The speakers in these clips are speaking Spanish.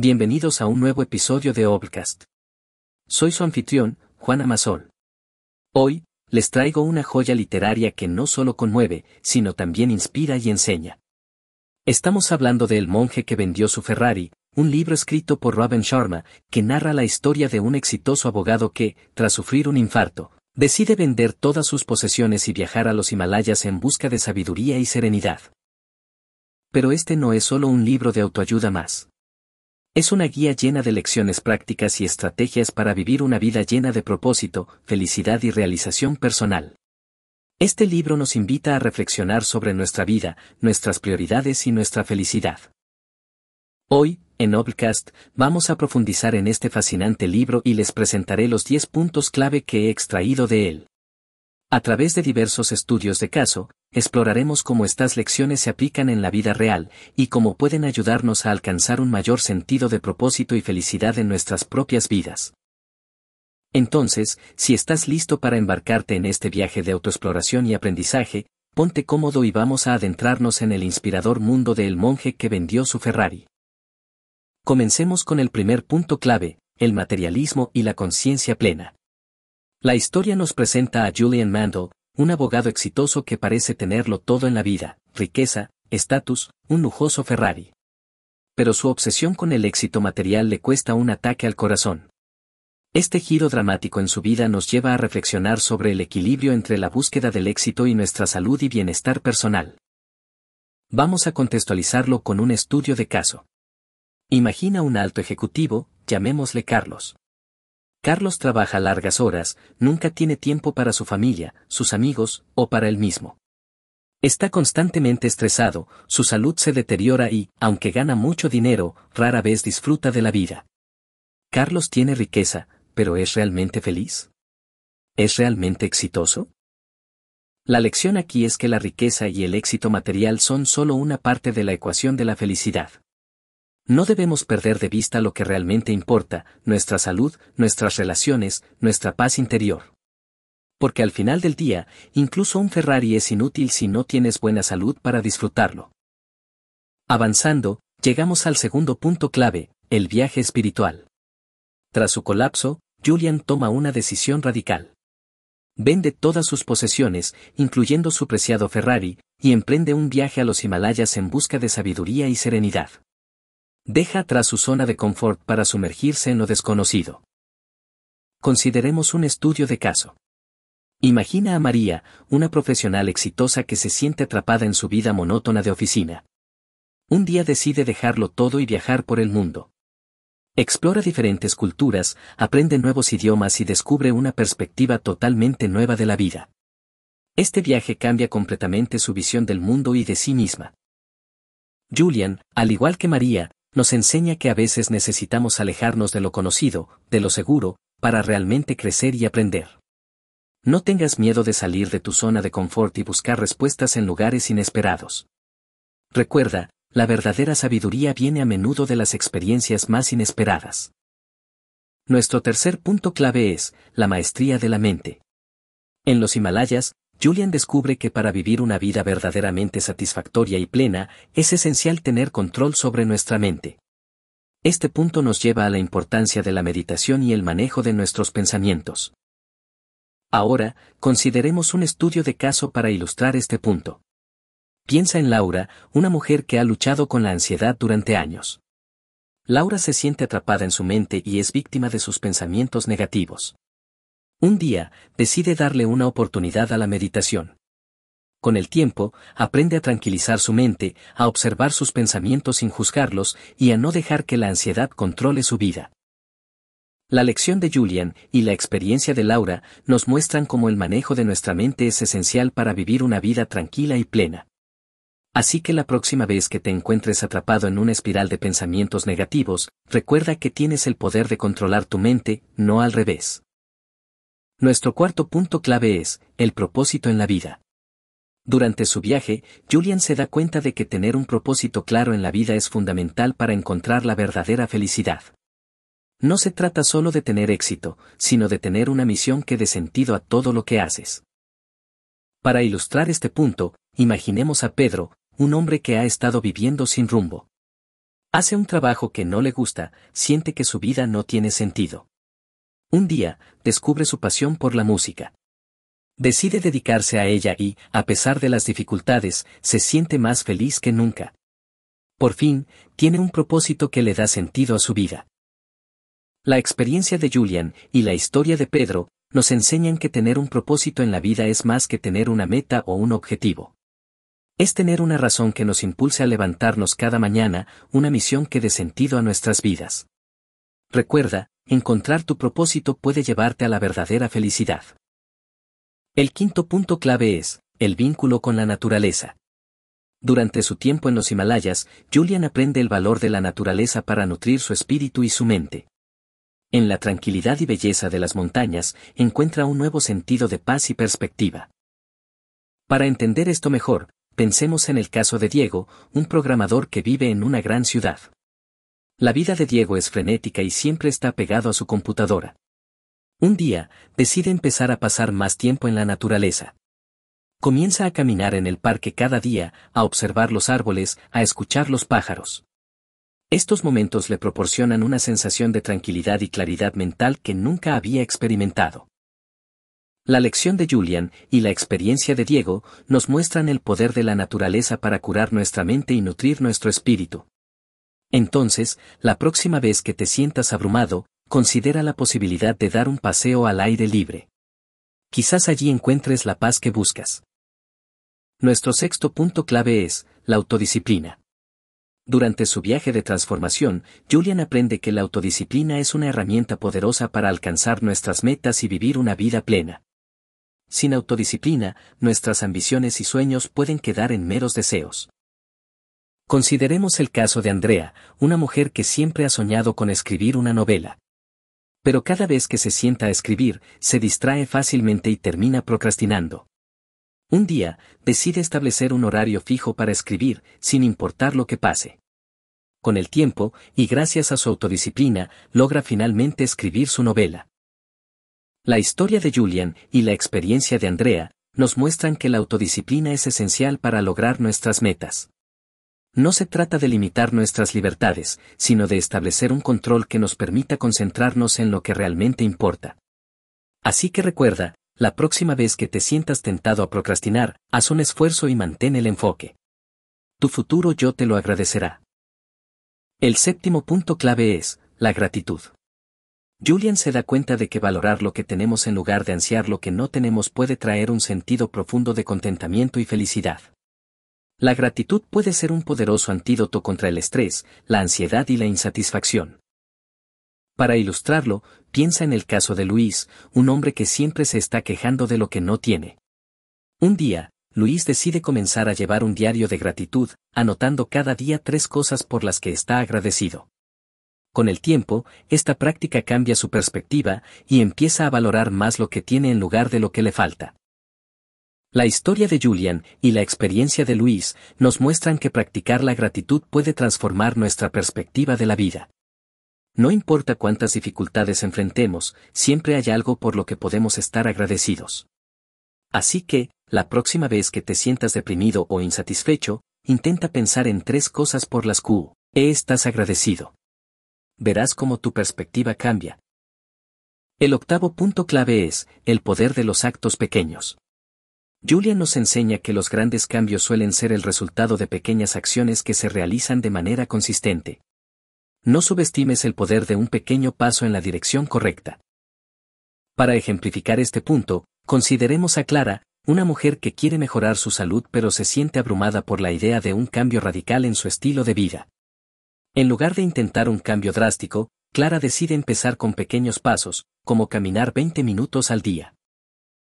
Bienvenidos a un nuevo episodio de Obcast. Soy su anfitrión, Juan Amasol. Hoy, les traigo una joya literaria que no solo conmueve, sino también inspira y enseña. Estamos hablando de El monje que vendió su Ferrari, un libro escrito por Robin Sharma, que narra la historia de un exitoso abogado que, tras sufrir un infarto, decide vender todas sus posesiones y viajar a los Himalayas en busca de sabiduría y serenidad. Pero este no es solo un libro de autoayuda más. Es una guía llena de lecciones prácticas y estrategias para vivir una vida llena de propósito, felicidad y realización personal. Este libro nos invita a reflexionar sobre nuestra vida, nuestras prioridades y nuestra felicidad. Hoy, en Noblecast, vamos a profundizar en este fascinante libro y les presentaré los 10 puntos clave que he extraído de él. A través de diversos estudios de caso, exploraremos cómo estas lecciones se aplican en la vida real y cómo pueden ayudarnos a alcanzar un mayor sentido de propósito y felicidad en nuestras propias vidas. Entonces, si estás listo para embarcarte en este viaje de autoexploración y aprendizaje, ponte cómodo y vamos a adentrarnos en el inspirador mundo del monje que vendió su Ferrari. Comencemos con el primer punto clave, el materialismo y la conciencia plena. La historia nos presenta a Julian Mandel, un abogado exitoso que parece tenerlo todo en la vida, riqueza, estatus, un lujoso Ferrari. Pero su obsesión con el éxito material le cuesta un ataque al corazón. Este giro dramático en su vida nos lleva a reflexionar sobre el equilibrio entre la búsqueda del éxito y nuestra salud y bienestar personal. Vamos a contextualizarlo con un estudio de caso. Imagina un alto ejecutivo, llamémosle Carlos. Carlos trabaja largas horas, nunca tiene tiempo para su familia, sus amigos, o para él mismo. Está constantemente estresado, su salud se deteriora y, aunque gana mucho dinero, rara vez disfruta de la vida. Carlos tiene riqueza, pero ¿es realmente feliz? ¿Es realmente exitoso? La lección aquí es que la riqueza y el éxito material son solo una parte de la ecuación de la felicidad. No debemos perder de vista lo que realmente importa, nuestra salud, nuestras relaciones, nuestra paz interior. Porque al final del día, incluso un Ferrari es inútil si no tienes buena salud para disfrutarlo. Avanzando, llegamos al segundo punto clave, el viaje espiritual. Tras su colapso, Julian toma una decisión radical. Vende todas sus posesiones, incluyendo su preciado Ferrari, y emprende un viaje a los Himalayas en busca de sabiduría y serenidad deja atrás su zona de confort para sumergirse en lo desconocido. Consideremos un estudio de caso. Imagina a María, una profesional exitosa que se siente atrapada en su vida monótona de oficina. Un día decide dejarlo todo y viajar por el mundo. Explora diferentes culturas, aprende nuevos idiomas y descubre una perspectiva totalmente nueva de la vida. Este viaje cambia completamente su visión del mundo y de sí misma. Julian, al igual que María, nos enseña que a veces necesitamos alejarnos de lo conocido, de lo seguro, para realmente crecer y aprender. No tengas miedo de salir de tu zona de confort y buscar respuestas en lugares inesperados. Recuerda, la verdadera sabiduría viene a menudo de las experiencias más inesperadas. Nuestro tercer punto clave es, la maestría de la mente. En los Himalayas, Julian descubre que para vivir una vida verdaderamente satisfactoria y plena, es esencial tener control sobre nuestra mente. Este punto nos lleva a la importancia de la meditación y el manejo de nuestros pensamientos. Ahora, consideremos un estudio de caso para ilustrar este punto. Piensa en Laura, una mujer que ha luchado con la ansiedad durante años. Laura se siente atrapada en su mente y es víctima de sus pensamientos negativos. Un día, decide darle una oportunidad a la meditación. Con el tiempo, aprende a tranquilizar su mente, a observar sus pensamientos sin juzgarlos y a no dejar que la ansiedad controle su vida. La lección de Julian y la experiencia de Laura nos muestran cómo el manejo de nuestra mente es esencial para vivir una vida tranquila y plena. Así que la próxima vez que te encuentres atrapado en una espiral de pensamientos negativos, recuerda que tienes el poder de controlar tu mente, no al revés. Nuestro cuarto punto clave es, el propósito en la vida. Durante su viaje, Julian se da cuenta de que tener un propósito claro en la vida es fundamental para encontrar la verdadera felicidad. No se trata solo de tener éxito, sino de tener una misión que dé sentido a todo lo que haces. Para ilustrar este punto, imaginemos a Pedro, un hombre que ha estado viviendo sin rumbo. Hace un trabajo que no le gusta, siente que su vida no tiene sentido. Un día, descubre su pasión por la música. Decide dedicarse a ella y, a pesar de las dificultades, se siente más feliz que nunca. Por fin, tiene un propósito que le da sentido a su vida. La experiencia de Julian y la historia de Pedro nos enseñan que tener un propósito en la vida es más que tener una meta o un objetivo. Es tener una razón que nos impulse a levantarnos cada mañana, una misión que dé sentido a nuestras vidas. Recuerda, encontrar tu propósito puede llevarte a la verdadera felicidad. El quinto punto clave es, el vínculo con la naturaleza. Durante su tiempo en los Himalayas, Julian aprende el valor de la naturaleza para nutrir su espíritu y su mente. En la tranquilidad y belleza de las montañas, encuentra un nuevo sentido de paz y perspectiva. Para entender esto mejor, pensemos en el caso de Diego, un programador que vive en una gran ciudad. La vida de Diego es frenética y siempre está pegado a su computadora. Un día, decide empezar a pasar más tiempo en la naturaleza. Comienza a caminar en el parque cada día, a observar los árboles, a escuchar los pájaros. Estos momentos le proporcionan una sensación de tranquilidad y claridad mental que nunca había experimentado. La lección de Julian y la experiencia de Diego nos muestran el poder de la naturaleza para curar nuestra mente y nutrir nuestro espíritu. Entonces, la próxima vez que te sientas abrumado, considera la posibilidad de dar un paseo al aire libre. Quizás allí encuentres la paz que buscas. Nuestro sexto punto clave es, la autodisciplina. Durante su viaje de transformación, Julian aprende que la autodisciplina es una herramienta poderosa para alcanzar nuestras metas y vivir una vida plena. Sin autodisciplina, nuestras ambiciones y sueños pueden quedar en meros deseos. Consideremos el caso de Andrea, una mujer que siempre ha soñado con escribir una novela pero cada vez que se sienta a escribir, se distrae fácilmente y termina procrastinando. Un día, decide establecer un horario fijo para escribir, sin importar lo que pase. Con el tiempo, y gracias a su autodisciplina, logra finalmente escribir su novela. La historia de Julian y la experiencia de Andrea nos muestran que la autodisciplina es esencial para lograr nuestras metas. No se trata de limitar nuestras libertades, sino de establecer un control que nos permita concentrarnos en lo que realmente importa. Así que recuerda, la próxima vez que te sientas tentado a procrastinar, haz un esfuerzo y mantén el enfoque. Tu futuro yo te lo agradecerá. El séptimo punto clave es, la gratitud. Julian se da cuenta de que valorar lo que tenemos en lugar de ansiar lo que no tenemos puede traer un sentido profundo de contentamiento y felicidad. La gratitud puede ser un poderoso antídoto contra el estrés, la ansiedad y la insatisfacción. Para ilustrarlo, piensa en el caso de Luis, un hombre que siempre se está quejando de lo que no tiene. Un día, Luis decide comenzar a llevar un diario de gratitud, anotando cada día tres cosas por las que está agradecido. Con el tiempo, esta práctica cambia su perspectiva y empieza a valorar más lo que tiene en lugar de lo que le falta. La historia de Julian y la experiencia de Luis nos muestran que practicar la gratitud puede transformar nuestra perspectiva de la vida. No importa cuántas dificultades enfrentemos, siempre hay algo por lo que podemos estar agradecidos. Así que, la próxima vez que te sientas deprimido o insatisfecho, intenta pensar en tres cosas por las que estás agradecido. Verás cómo tu perspectiva cambia. El octavo punto clave es, el poder de los actos pequeños. Julia nos enseña que los grandes cambios suelen ser el resultado de pequeñas acciones que se realizan de manera consistente. No subestimes el poder de un pequeño paso en la dirección correcta. Para ejemplificar este punto, consideremos a Clara, una mujer que quiere mejorar su salud pero se siente abrumada por la idea de un cambio radical en su estilo de vida. En lugar de intentar un cambio drástico, Clara decide empezar con pequeños pasos, como caminar 20 minutos al día.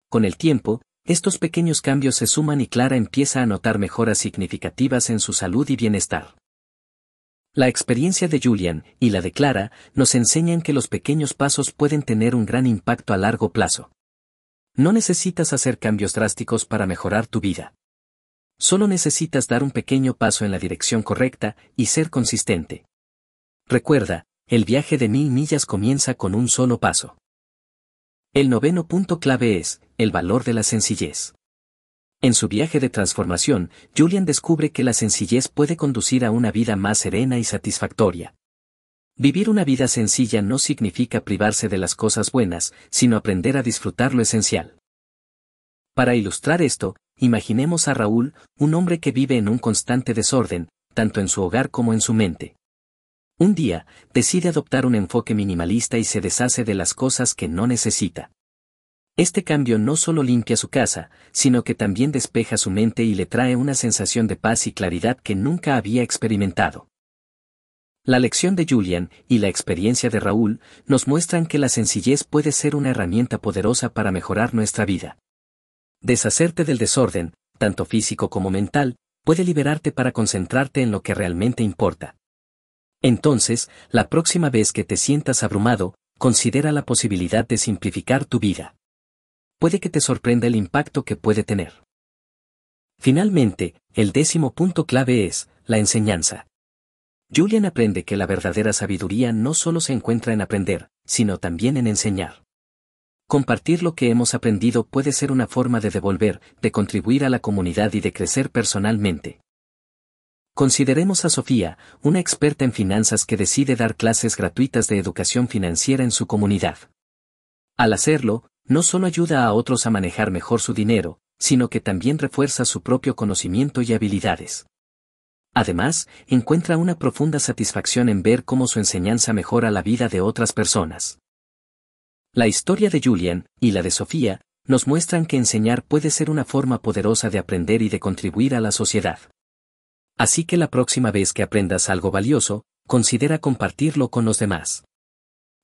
Con el tiempo, estos pequeños cambios se suman y Clara empieza a notar mejoras significativas en su salud y bienestar. La experiencia de Julian y la de Clara nos enseñan que los pequeños pasos pueden tener un gran impacto a largo plazo. No necesitas hacer cambios drásticos para mejorar tu vida. Solo necesitas dar un pequeño paso en la dirección correcta y ser consistente. Recuerda, el viaje de mil millas comienza con un solo paso. El noveno punto clave es, el valor de la sencillez. En su viaje de transformación, Julian descubre que la sencillez puede conducir a una vida más serena y satisfactoria. Vivir una vida sencilla no significa privarse de las cosas buenas, sino aprender a disfrutar lo esencial. Para ilustrar esto, imaginemos a Raúl, un hombre que vive en un constante desorden, tanto en su hogar como en su mente. Un día, decide adoptar un enfoque minimalista y se deshace de las cosas que no necesita. Este cambio no solo limpia su casa, sino que también despeja su mente y le trae una sensación de paz y claridad que nunca había experimentado. La lección de Julian y la experiencia de Raúl nos muestran que la sencillez puede ser una herramienta poderosa para mejorar nuestra vida. Deshacerte del desorden, tanto físico como mental, puede liberarte para concentrarte en lo que realmente importa. Entonces, la próxima vez que te sientas abrumado, considera la posibilidad de simplificar tu vida. Puede que te sorprenda el impacto que puede tener. Finalmente, el décimo punto clave es, la enseñanza. Julian aprende que la verdadera sabiduría no solo se encuentra en aprender, sino también en enseñar. Compartir lo que hemos aprendido puede ser una forma de devolver, de contribuir a la comunidad y de crecer personalmente. Consideremos a Sofía, una experta en finanzas que decide dar clases gratuitas de educación financiera en su comunidad. Al hacerlo, no solo ayuda a otros a manejar mejor su dinero, sino que también refuerza su propio conocimiento y habilidades. Además, encuentra una profunda satisfacción en ver cómo su enseñanza mejora la vida de otras personas. La historia de Julian, y la de Sofía, nos muestran que enseñar puede ser una forma poderosa de aprender y de contribuir a la sociedad. Así que la próxima vez que aprendas algo valioso, considera compartirlo con los demás.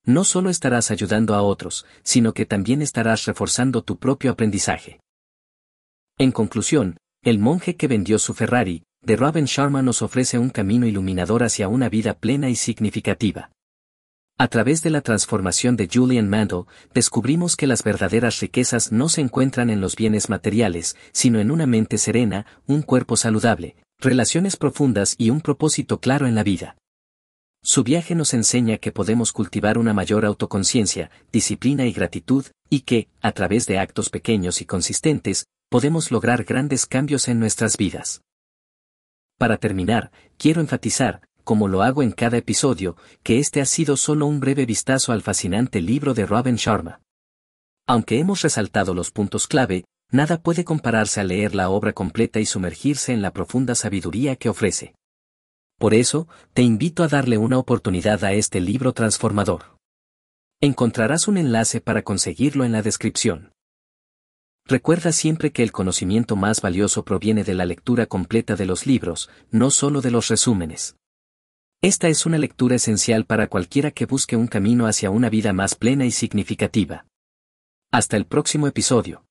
No solo estarás ayudando a otros, sino que también estarás reforzando tu propio aprendizaje. En conclusión, el monje que vendió su Ferrari, de Robin Sharma nos ofrece un camino iluminador hacia una vida plena y significativa. A través de la transformación de Julian Mandel, descubrimos que las verdaderas riquezas no se encuentran en los bienes materiales, sino en una mente serena, un cuerpo saludable, relaciones profundas y un propósito claro en la vida. Su viaje nos enseña que podemos cultivar una mayor autoconciencia, disciplina y gratitud, y que, a través de actos pequeños y consistentes, podemos lograr grandes cambios en nuestras vidas. Para terminar, quiero enfatizar, como lo hago en cada episodio, que este ha sido solo un breve vistazo al fascinante libro de Robin Sharma. Aunque hemos resaltado los puntos clave, nada puede compararse a leer la obra completa y sumergirse en la profunda sabiduría que ofrece. Por eso, te invito a darle una oportunidad a este libro transformador. Encontrarás un enlace para conseguirlo en la descripción. Recuerda siempre que el conocimiento más valioso proviene de la lectura completa de los libros, no solo de los resúmenes. Esta es una lectura esencial para cualquiera que busque un camino hacia una vida más plena y significativa. Hasta el próximo episodio.